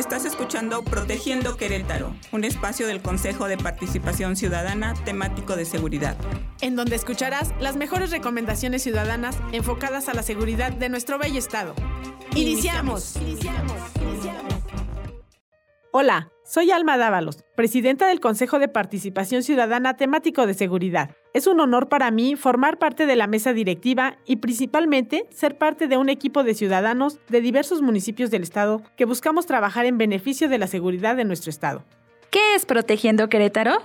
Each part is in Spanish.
Estás escuchando Protegiendo Querétaro, un espacio del Consejo de Participación Ciudadana temático de seguridad. En donde escucharás las mejores recomendaciones ciudadanas enfocadas a la seguridad de nuestro bello estado. ¡Iniciamos! ¡Iniciamos! ¡Iniciamos! Hola, soy Alma Dávalos, presidenta del Consejo de Participación Ciudadana temático de seguridad. Es un honor para mí formar parte de la mesa directiva y principalmente ser parte de un equipo de ciudadanos de diversos municipios del estado que buscamos trabajar en beneficio de la seguridad de nuestro estado. ¿Qué es Protegiendo Querétaro?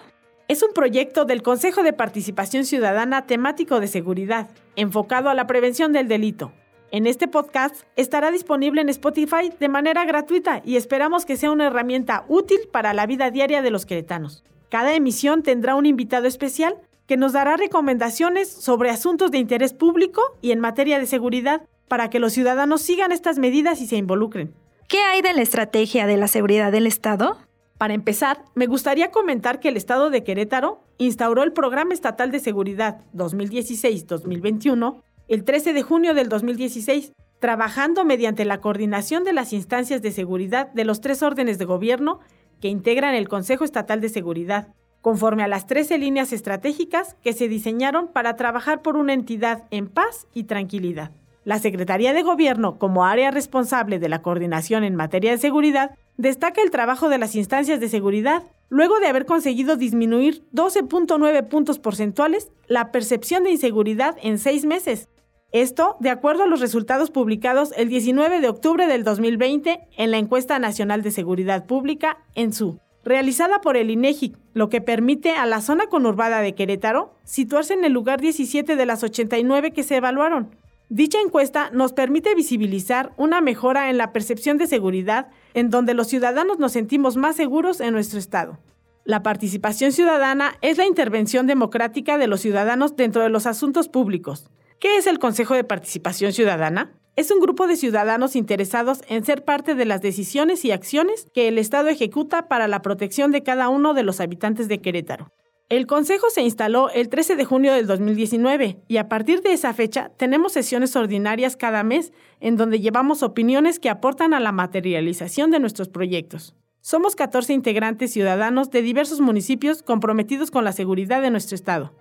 Es un proyecto del Consejo de Participación Ciudadana temático de seguridad, enfocado a la prevención del delito. En este podcast estará disponible en Spotify de manera gratuita y esperamos que sea una herramienta útil para la vida diaria de los queretanos. Cada emisión tendrá un invitado especial que nos dará recomendaciones sobre asuntos de interés público y en materia de seguridad para que los ciudadanos sigan estas medidas y se involucren. ¿Qué hay de la estrategia de la seguridad del Estado? Para empezar, me gustaría comentar que el Estado de Querétaro instauró el Programa Estatal de Seguridad 2016-2021 el 13 de junio del 2016, trabajando mediante la coordinación de las instancias de seguridad de los tres órdenes de gobierno que integran el Consejo Estatal de Seguridad, conforme a las 13 líneas estratégicas que se diseñaron para trabajar por una entidad en paz y tranquilidad. La Secretaría de Gobierno, como área responsable de la coordinación en materia de seguridad, destaca el trabajo de las instancias de seguridad, luego de haber conseguido disminuir 12.9 puntos porcentuales la percepción de inseguridad en seis meses. Esto, de acuerdo a los resultados publicados el 19 de octubre del 2020 en la Encuesta Nacional de Seguridad Pública, ENSU realizada por el INEGI, lo que permite a la zona conurbada de Querétaro situarse en el lugar 17 de las 89 que se evaluaron. Dicha encuesta nos permite visibilizar una mejora en la percepción de seguridad en donde los ciudadanos nos sentimos más seguros en nuestro estado. La participación ciudadana es la intervención democrática de los ciudadanos dentro de los asuntos públicos. ¿Qué es el Consejo de Participación Ciudadana? Es un grupo de ciudadanos interesados en ser parte de las decisiones y acciones que el Estado ejecuta para la protección de cada uno de los habitantes de Querétaro. El Consejo se instaló el 13 de junio del 2019 y a partir de esa fecha tenemos sesiones ordinarias cada mes en donde llevamos opiniones que aportan a la materialización de nuestros proyectos. Somos 14 integrantes ciudadanos de diversos municipios comprometidos con la seguridad de nuestro Estado.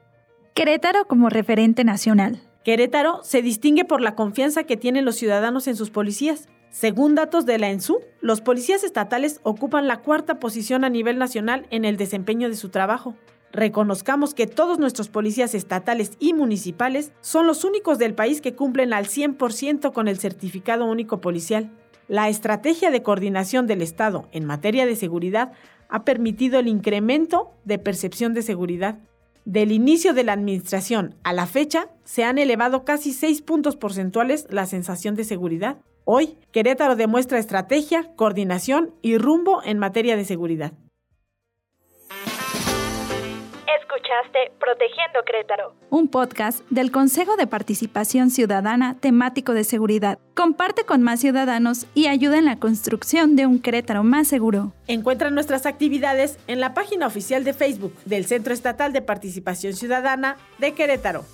Querétaro como referente nacional. Querétaro se distingue por la confianza que tienen los ciudadanos en sus policías. Según datos de la ENSU, los policías estatales ocupan la cuarta posición a nivel nacional en el desempeño de su trabajo. Reconozcamos que todos nuestros policías estatales y municipales son los únicos del país que cumplen al 100% con el certificado único policial. La estrategia de coordinación del Estado en materia de seguridad ha permitido el incremento de percepción de seguridad, del inicio de la administración a la fecha, se han elevado casi 6 puntos porcentuales la sensación de seguridad. Hoy, Querétaro demuestra estrategia, coordinación y rumbo en materia de seguridad. Escuchaste Protegiendo Querétaro, un podcast del Consejo de Participación Ciudadana temático de seguridad. Comparte con más ciudadanos y ayuda en la construcción de un Querétaro más seguro. Encuentra nuestras actividades en la página oficial de Facebook del Centro Estatal de Participación Ciudadana de Querétaro.